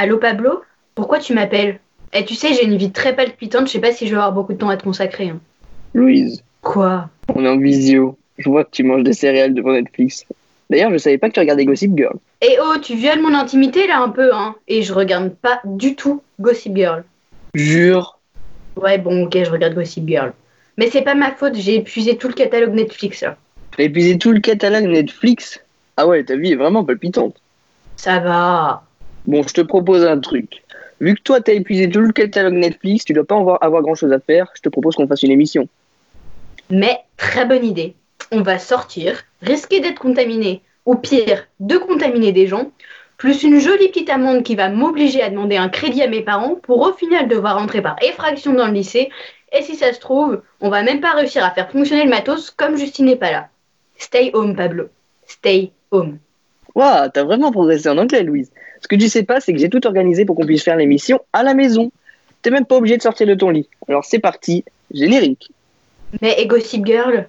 Allô Pablo? Pourquoi tu m'appelles? Eh tu sais, j'ai une vie très palpitante, je sais pas si je vais avoir beaucoup de temps à te consacrer. hein. Louise, Quoi? On est en visio. Je vois que tu manges des céréales devant Netflix. D'ailleurs, je savais pas que tu regardais Gossip Girl. Eh oh, tu violes mon intimité là un peu, hein Et je regarde pas du tout Gossip Girl. Jure. Ouais, bon, ok, je regarde Gossip Girl. Mais c'est pas ma faute, j'ai épuisé tout le catalogue Netflix là. T'as épuisé tout le catalogue Netflix? Ah ouais, ta vie est vraiment palpitante. Ça va. Bon, je te propose un truc. Vu que toi, t'as épuisé tout le catalogue Netflix, tu dois pas avoir, grand chose à faire, je te propose qu'on fasse une émission. Mais très bonne idée. On va sortir, risquer d'être contaminé, ou pire, de contaminer des gens, plus une jolie petite amende qui va m'obliger à demander un crédit à mes parents pour au final devoir rentrer par effraction dans le lycée. Et si ça se trouve, on va même pas réussir à faire fonctionner le matos comme Justine n'est pas là. Stay home, Pablo. Stay home. Waouh, t'as vraiment progressé en anglais, Louise. Ce que tu sais pas, c'est que j'ai tout organisé pour qu'on puisse faire l'émission à la maison. T'es même pas obligé de sortir de ton lit. Alors c'est parti, générique. Mais et Gossip Girl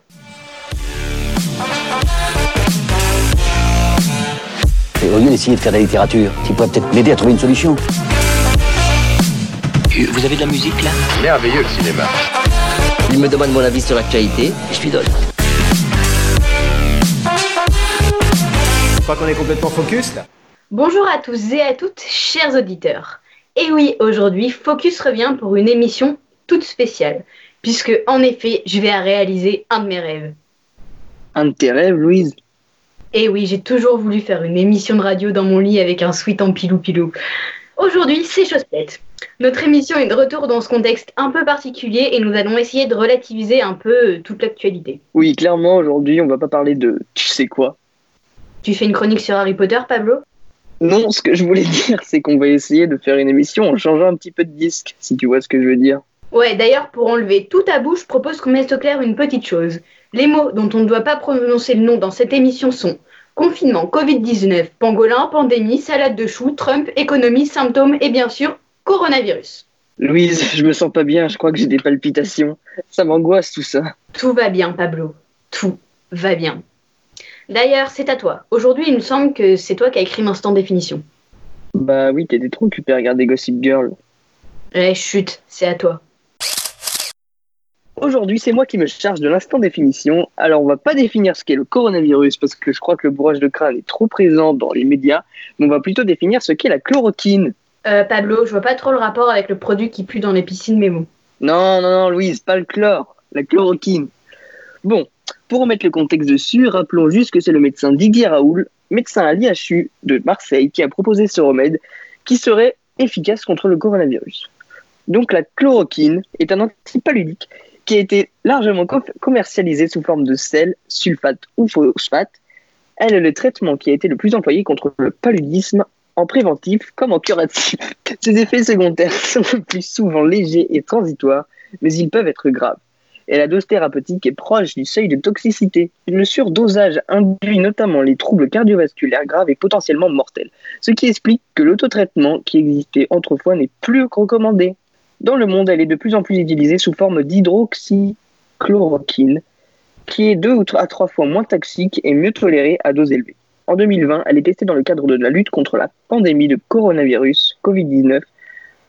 Et au lieu d'essayer de faire de la littérature, tu pourrais peut-être m'aider à trouver une solution. Vous avez de la musique là? Merveilleux le cinéma. Il me demande mon avis sur l'actualité, je lui donne. Crois qu'on est complètement focus là. Bonjour à tous et à toutes, chers auditeurs. Et oui, aujourd'hui, Focus revient pour une émission toute spéciale, puisque en effet, je vais à réaliser un de mes rêves. Un de tes rêves, Louise Et oui, j'ai toujours voulu faire une émission de radio dans mon lit avec un sweat en pilou-pilou. Aujourd'hui, c'est chose faite. Notre émission est de retour dans ce contexte un peu particulier et nous allons essayer de relativiser un peu toute l'actualité. Oui, clairement, aujourd'hui, on va pas parler de tu sais quoi. Tu fais une chronique sur Harry Potter, Pablo? Non, ce que je voulais dire, c'est qu'on va essayer de faire une émission en changeant un petit peu de disque, si tu vois ce que je veux dire. Ouais, d'ailleurs, pour enlever tout tabou, je propose qu'on mette au clair une petite chose. Les mots dont on ne doit pas prononcer le nom dans cette émission sont confinement, Covid-19, pangolin, pandémie, salade de choux, Trump, économie, symptômes et bien sûr, coronavirus. Louise, je me sens pas bien, je crois que j'ai des palpitations. Ça m'angoisse tout ça. Tout va bien, Pablo. Tout va bien. D'ailleurs, c'est à toi. Aujourd'hui, il me semble que c'est toi qui as écrit l'instant définition. Bah oui, t'étais trop occupé à regarder Gossip Girl. Eh, chut, c'est à toi. Aujourd'hui, c'est moi qui me charge de l'instant définition. Alors, on va pas définir ce qu'est le coronavirus parce que je crois que le bourrage de crâne est trop présent dans les médias, mais on va plutôt définir ce qu'est la chloroquine. Euh, Pablo, je vois pas trop le rapport avec le produit qui pue dans les piscines, mais bon. Non, non, non, Louise, pas le chlore, la chloroquine. Bon, pour remettre le contexte dessus, rappelons juste que c'est le médecin Didier Raoul, médecin à l'IHU de Marseille, qui a proposé ce remède qui serait efficace contre le coronavirus. Donc la chloroquine est un antipaludique qui a été largement co- commercialisé sous forme de sel, sulfate ou phosphate. Elle est le traitement qui a été le plus employé contre le paludisme en préventif comme en curatif. Ses effets secondaires sont le plus souvent légers et transitoires, mais ils peuvent être graves. Et la dose thérapeutique est proche du seuil de toxicité. Le surdosage induit notamment les troubles cardiovasculaires graves et potentiellement mortels, ce qui explique que l'autotraitement qui existait autrefois n'est plus recommandé. Dans le monde, elle est de plus en plus utilisée sous forme d'hydroxychloroquine, qui est deux à trois fois moins toxique et mieux tolérée à dose élevée. En 2020, elle est testée dans le cadre de la lutte contre la pandémie de coronavirus Covid-19,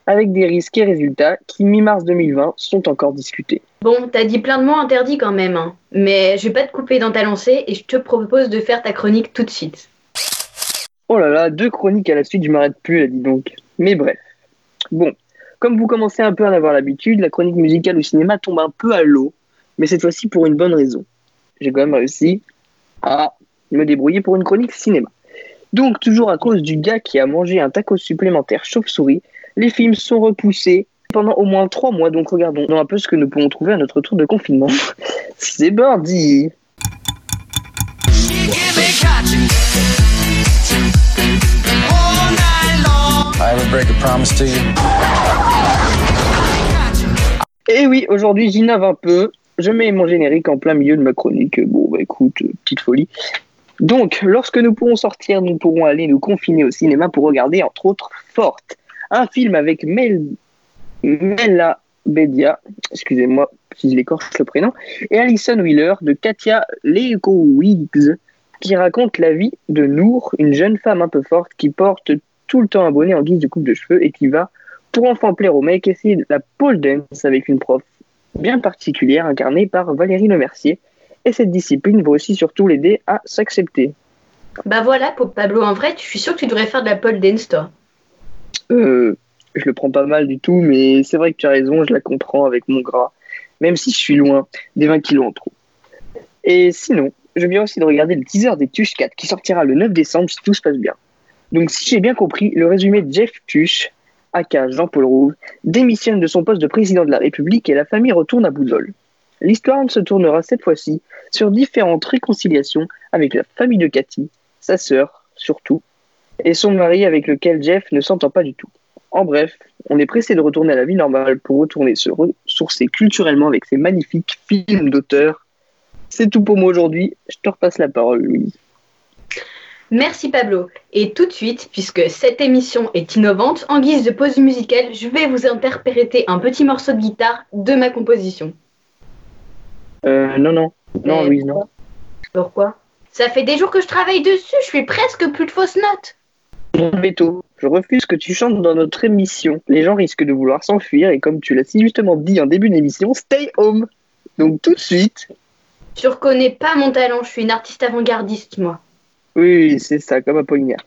avec des risques et résultats qui, mi-mars 2020, sont encore discutés. Bon, t'as dit plein de mots interdits quand même, hein. mais je vais pas te couper dans ta lancée et je te propose de faire ta chronique tout de suite. Oh là là, deux chroniques à la suite, je m'arrête plus là, dis donc. Mais bref. Bon, comme vous commencez un peu à en avoir l'habitude, la chronique musicale au cinéma tombe un peu à l'eau, mais cette fois-ci pour une bonne raison. J'ai quand même réussi à me débrouiller pour une chronique cinéma. Donc, toujours à cause du gars qui a mangé un taco supplémentaire chauve-souris, les films sont repoussés pendant au moins trois mois, donc regardons un peu ce que nous pouvons trouver à notre tour de confinement. C'est parti I ever break a promise to you? Et oui, aujourd'hui j'innove un peu. Je mets mon générique en plein milieu de ma chronique. Bon, bah écoute, euh, petite folie. Donc, lorsque nous pourrons sortir, nous pourrons aller nous confiner au cinéma pour regarder, entre autres, Forte, un film avec Mel... Mela excusez-moi si je l'écorche le prénom, et Alison Wheeler de Katia Leikowicz, qui raconte la vie de Nour, une jeune femme un peu forte qui porte tout le temps un bonnet en guise de coupe de cheveux et qui va, pour enfin plaire au mec, essayer la pole dance avec une prof bien particulière incarnée par Valérie Lemercier. Et cette discipline va aussi surtout l'aider à s'accepter. Bah voilà, Pablo, en vrai, je suis sûr que tu devrais faire de la pole dance, toi. Euh, je le prends pas mal du tout, mais c'est vrai que tu as raison, je la comprends avec mon gras, même si je suis loin des 20 kilos en trop. Et sinon, je viens aussi de regarder le teaser des Tuche 4 qui sortira le 9 décembre si tout se passe bien. Donc si j'ai bien compris, le résumé de Jeff Tuche, aka Jean-Paul Rouve, démissionne de son poste de président de la République et la famille retourne à Bouzol. L'histoire se tournera cette fois-ci sur différentes réconciliations avec la famille de Cathy, sa sœur surtout, et son mari avec lequel Jeff ne s'entend pas du tout. En bref, on est pressé de retourner à la vie normale pour retourner se ressourcer culturellement avec ces magnifiques films d'auteur. C'est tout pour moi aujourd'hui. Je te repasse la parole, Louise. Merci Pablo. Et tout de suite, puisque cette émission est innovante, en guise de pause musicale, je vais vous interpréter un petit morceau de guitare de ma composition. Euh, non, non. Non, Louise, non. Pourquoi? Ça fait des jours que je travaille dessus, je fais presque plus de fausses notes. Mon veto, je refuse que tu chantes dans notre émission. Les gens risquent de vouloir s'enfuir et comme tu l'as si justement dit en début d'émission, stay home. Donc tout de suite, Tu reconnais pas mon talent, je suis une artiste avant-gardiste, moi. oui, c'est ça, comme Apollinaire.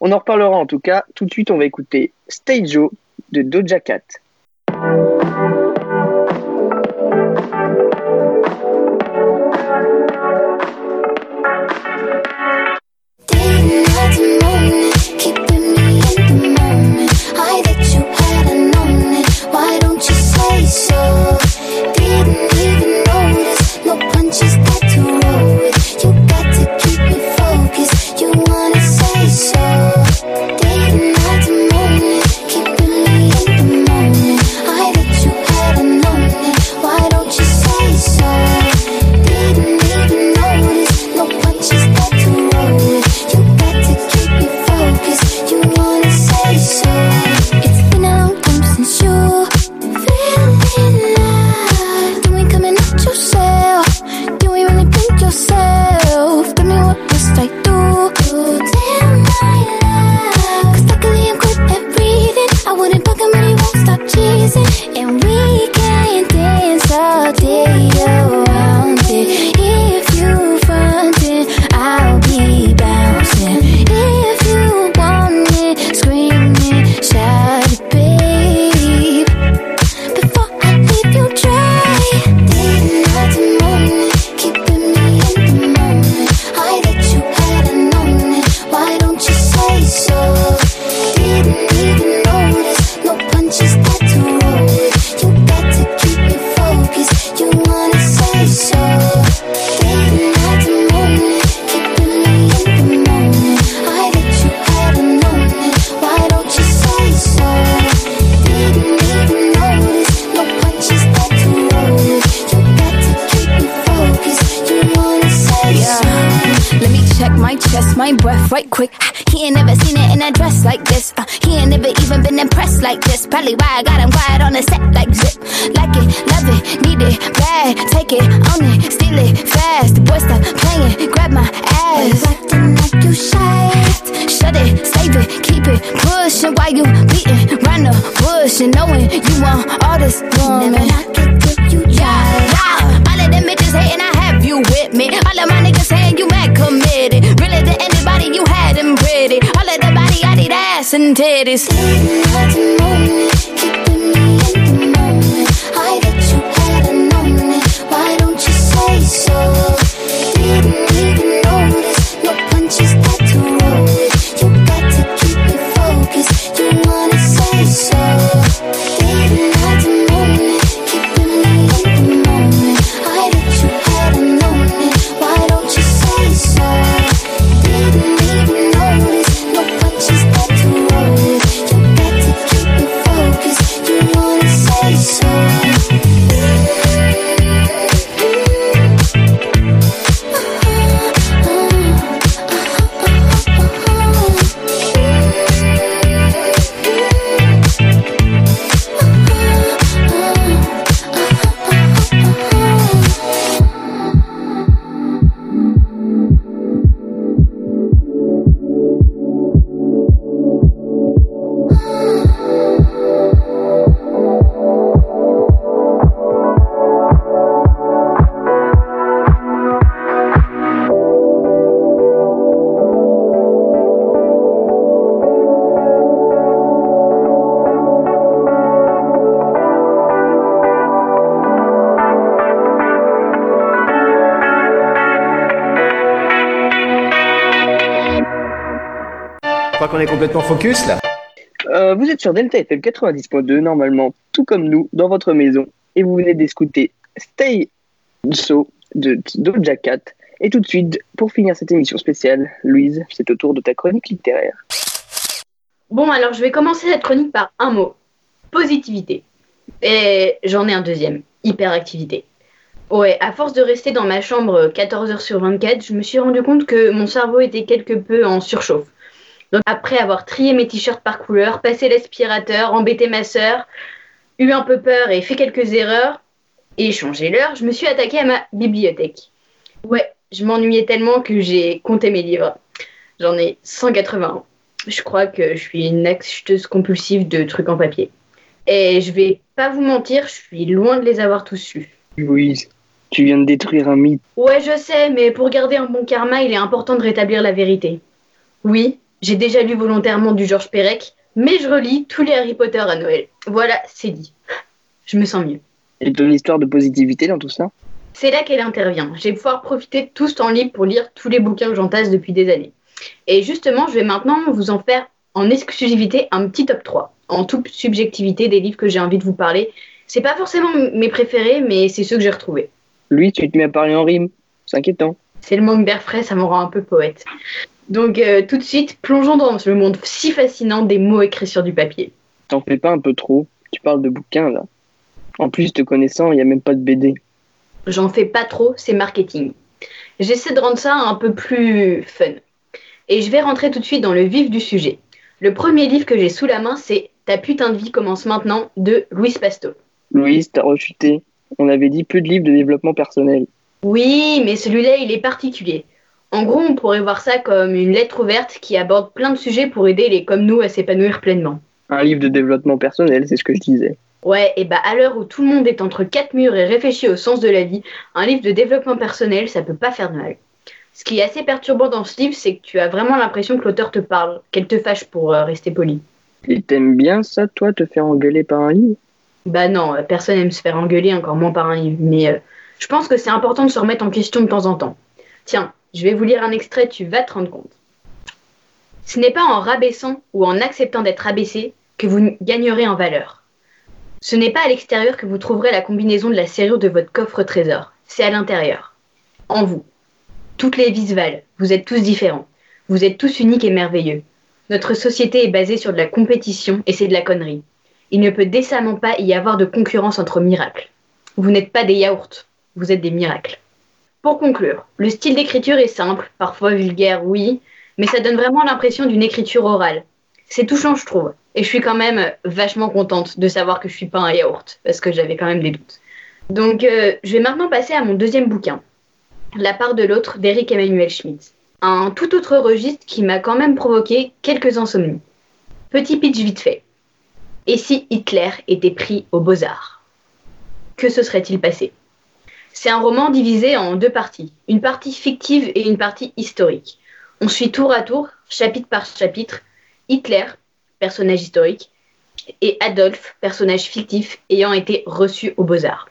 On en reparlera en tout cas. Tout de suite, on va écouter Stay Joe de Doja Cat. Right quick. He ain't never seen it in a dress like this. Uh, he ain't never even been impressed like this. Probably why I got him quiet on the set like zip. Like it, love it, need it, bad. Take it, own it, steal it, fast. The boy stop playing, grab my ass. Acting like you shy. Shut it, save it, keep it pushing Why you beating round the bush and knowing you want all this woman. Never knock it ass and titties. Crois qu'on est complètement focus là Euh, vous êtes sur Delta FM 90.2, normalement, tout comme nous, dans votre maison, et vous venez d'écouter Stay So de Doja Cat. Et tout de suite, pour finir cette émission spéciale, Louise, c'est au tour de ta chronique littéraire. Bon, alors je vais commencer cette chronique par un mot positivité. Et j'en ai un deuxième hyperactivité. Ouais, à force de rester dans ma chambre 14 heures sur 24, je me suis rendu compte que mon cerveau était quelque peu en surchauffe. Donc après avoir trié mes t-shirts par couleur, passé l'aspirateur, embêté ma sœur, eu un peu peur et fait quelques erreurs, et changé l'heure, je me suis attaquée à ma bibliothèque. Ouais, je m'ennuyais tellement que j'ai compté mes livres. J'en ai 181. Je crois que je suis une acheteuse compulsive de trucs en papier. Et je vais pas vous mentir, je suis loin de les avoir tous lus. Louise, tu viens de détruire un mythe. Ouais, je sais, mais pour garder un bon karma, il est important de rétablir la vérité. Oui, j'ai déjà lu volontairement du Georges Perec, mais je relis tous les Harry Potter à Noël. Voilà, c'est dit. Je me sens mieux. Et ton histoire de positivité dans tout ça C'est là qu'elle intervient. Je vais pouvoir profiter de tout ce temps libre pour lire tous les bouquins que j'entasse depuis des années. Et justement, je vais maintenant vous en faire en exclusivité un petit top 3, en toute subjectivité des livres que j'ai envie de vous parler. C'est pas forcément mes préférés, mais c'est ceux que j'ai retrouvés. Louise, tu te mets à parler en rime. C'est inquiétant. C'est le manque d'air frais, ça me rend un peu poète. Donc euh, tout de suite, plongeons dans le monde si fascinant des mots écrits sur du papier. T'en fais pas un peu trop Tu parles de bouquins là. En plus, te connaissant, il n'y a même pas de BD. J'en fais pas trop, c'est marketing. J'essaie de rendre ça un peu plus fun. Et je vais rentrer tout de suite dans le vif du sujet. Le premier livre que j'ai sous la main, c'est Ta putain de vie commence maintenant de Louis Pasto. Louise, t'as rechuté. On avait dit plus de livres de développement personnel. Oui, mais celui-là, il est particulier. En gros, on pourrait voir ça comme une lettre ouverte qui aborde plein de sujets pour aider les comme nous à s'épanouir pleinement. Un livre de développement personnel, c'est ce que je disais. Ouais, et bah à l'heure où tout le monde est entre quatre murs et réfléchit au sens de la vie, un livre de développement personnel, ça peut pas faire de mal. Ce qui est assez perturbant dans ce livre, c'est que tu as vraiment l'impression que l'auteur te parle, qu'elle te fâche pour euh, rester poli. Et t'aimes bien ça, toi, te faire engueuler par un livre? Bah non, euh, personne aime se faire engueuler, encore moins par un livre, mais euh, je pense que c'est important de se remettre en question de temps en temps. Tiens, je vais vous lire un extrait, tu vas te rendre compte. Ce n'est pas en rabaissant ou en acceptant d'être abaissé que vous gagnerez en valeur. Ce n'est pas à l'extérieur que vous trouverez la combinaison de la serrure de votre coffre trésor, c'est à l'intérieur, en vous. Toutes les vies valent, vous êtes tous différents, vous êtes tous uniques et merveilleux. Notre société est basée sur de la compétition et c'est de la connerie. Il ne peut décemment pas y avoir de concurrence entre miracles. Vous n'êtes pas des yaourts, vous êtes des miracles. Pour conclure, le style d'écriture est simple, parfois vulgaire, oui, mais ça donne vraiment l'impression d'une écriture orale. C'est touchant, je trouve. Et je suis quand même vachement contente de savoir que je suis pas un yaourt, parce que j'avais quand même des doutes. Donc, euh, je vais maintenant passer à mon deuxième bouquin, La part de l'autre d'Eric Emmanuel Schmitt. Un tout autre registre qui m'a quand même provoqué quelques insomnies. Petit pitch vite fait. Et si Hitler était pris aux beaux-arts? Que se serait-il passé? C'est un roman divisé en deux parties, une partie fictive et une partie historique. On suit tour à tour, chapitre par chapitre, Hitler, personnage historique, et Adolphe, personnage fictif ayant été reçu aux beaux-arts.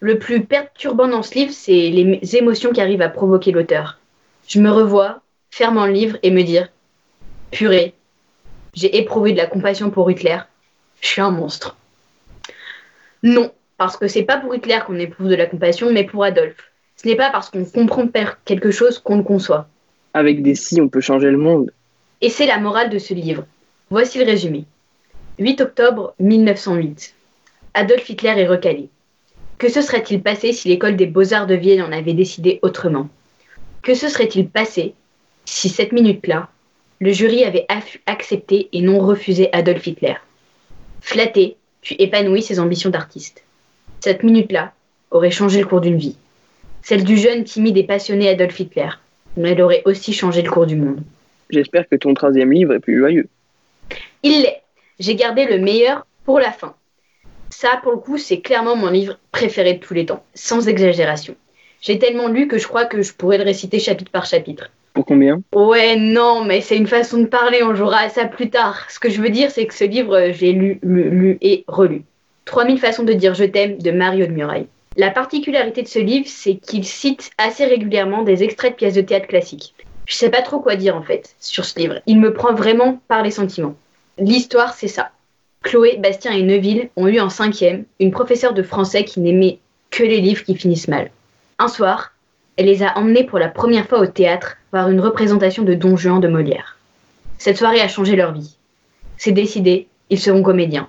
Le plus perturbant dans ce livre, c'est les émotions qu'arrive à provoquer l'auteur. Je me revois, fermant le livre et me dire Purée, j'ai éprouvé de la compassion pour Hitler, je suis un monstre. Non, parce que c'est pas pour Hitler qu'on éprouve de la compassion, mais pour Adolphe. Ce n'est pas parce qu'on comprend quelque chose qu'on le conçoit. Avec des si, on peut changer le monde. Et c'est la morale de ce livre. Voici le résumé. 8 octobre 1908. Adolf Hitler est recalé. Que se serait-il passé si l'école des beaux-arts de Vienne en avait décidé autrement? Que se serait-il passé si cette minute-là, le jury avait accepté et non refusé Adolf Hitler? Flatté, puis épanoui ses ambitions d'artiste. Cette minute-là aurait changé le cours d'une vie. Celle du jeune, timide et passionné Adolf Hitler. Mais elle aurait aussi changé le cours du monde. J'espère que ton troisième livre est plus joyeux. Il l'est. J'ai gardé le meilleur pour la fin. Ça, pour le coup, c'est clairement mon livre préféré de tous les temps, sans exagération. J'ai tellement lu que je crois que je pourrais le réciter chapitre par chapitre. Pour combien? Ouais, non, mais c'est une façon de parler, on jouera à ça plus tard. Ce que je veux dire, c'est que ce livre, euh, j'ai lu, lu, lu et relu. 3000 façons de dire je t'aime de Mario de Muraille. La particularité de ce livre, c'est qu'il cite assez régulièrement des extraits de pièces de théâtre classiques. Je sais pas trop quoi dire en fait sur ce livre. Il me prend vraiment par les sentiments. L'histoire, c'est ça. Chloé, Bastien et Neuville ont eu en cinquième une professeure de français qui n'aimait que les livres qui finissent mal. Un soir, elle les a emmenés pour la première fois au théâtre voir une représentation de Don Juan de Molière. Cette soirée a changé leur vie. C'est décidé, ils seront comédiens.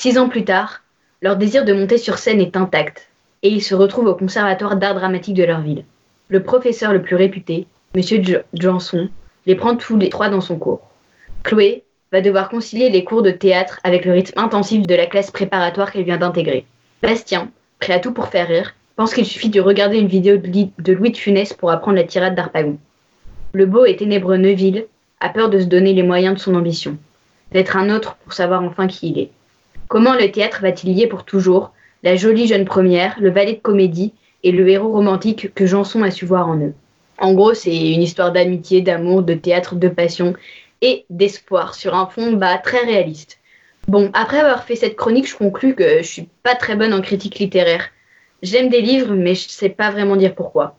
Six ans plus tard, leur désir de monter sur scène est intact et ils se retrouvent au conservatoire d'art dramatique de leur ville. Le professeur le plus réputé, Jo- Janson, les prend tous les trois dans son cours. Chloé va devoir concilier les cours de théâtre avec le rythme intensif de la classe préparatoire qu'elle vient d'intégrer. Bastien, prêt à tout pour faire rire, pense qu'il suffit de regarder une vidéo de Louis de Funès pour apprendre la tirade d'Arpagon. Le beau et ténébreux Neuville a peur de se donner les moyens de son ambition, d'être un autre pour savoir enfin qui il est. Comment le théâtre va-t-il lier pour toujours? La jolie jeune première, le valet de comédie et le héros romantique que Janson a su voir en eux En gros, c'est une histoire d'amitié, d'amour, de théâtre, de passion et d'espoir sur un fond bah, très réaliste. Bon, après avoir fait cette chronique, je conclus que je suis pas très bonne en critique littéraire. J'aime des livres, mais je sais pas vraiment dire pourquoi.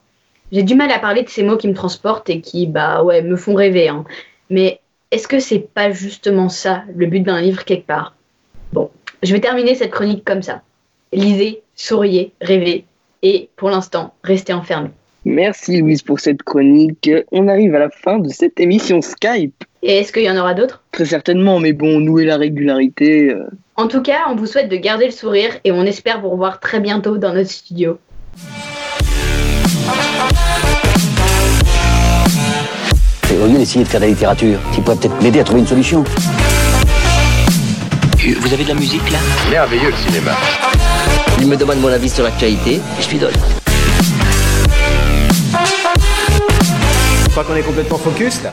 J'ai du mal à parler de ces mots qui me transportent et qui, bah ouais, me font rêver. Hein. Mais est-ce que c'est pas justement ça, le but d'un livre quelque part? Bon, je vais terminer cette chronique comme ça. Lisez, souriez, rêvez, et pour l'instant, restez enfermés. Merci Louise pour cette chronique. On arrive à la fin de cette émission Skype. Et est-ce qu'il y en aura d'autres? Très certainement, mais bon, nous et la régularité. euh, En tout cas, on vous souhaite de garder le sourire et on espère vous revoir très bientôt dans notre studio. Et au lieu d'essayer de faire de la littérature, tu pourrais peut-être m'aider à trouver une solution. Vous avez de la musique là Merveilleux le cinéma. Il me demande mon avis sur l'actualité et je lui donne. Je crois qu'on est complètement focus là.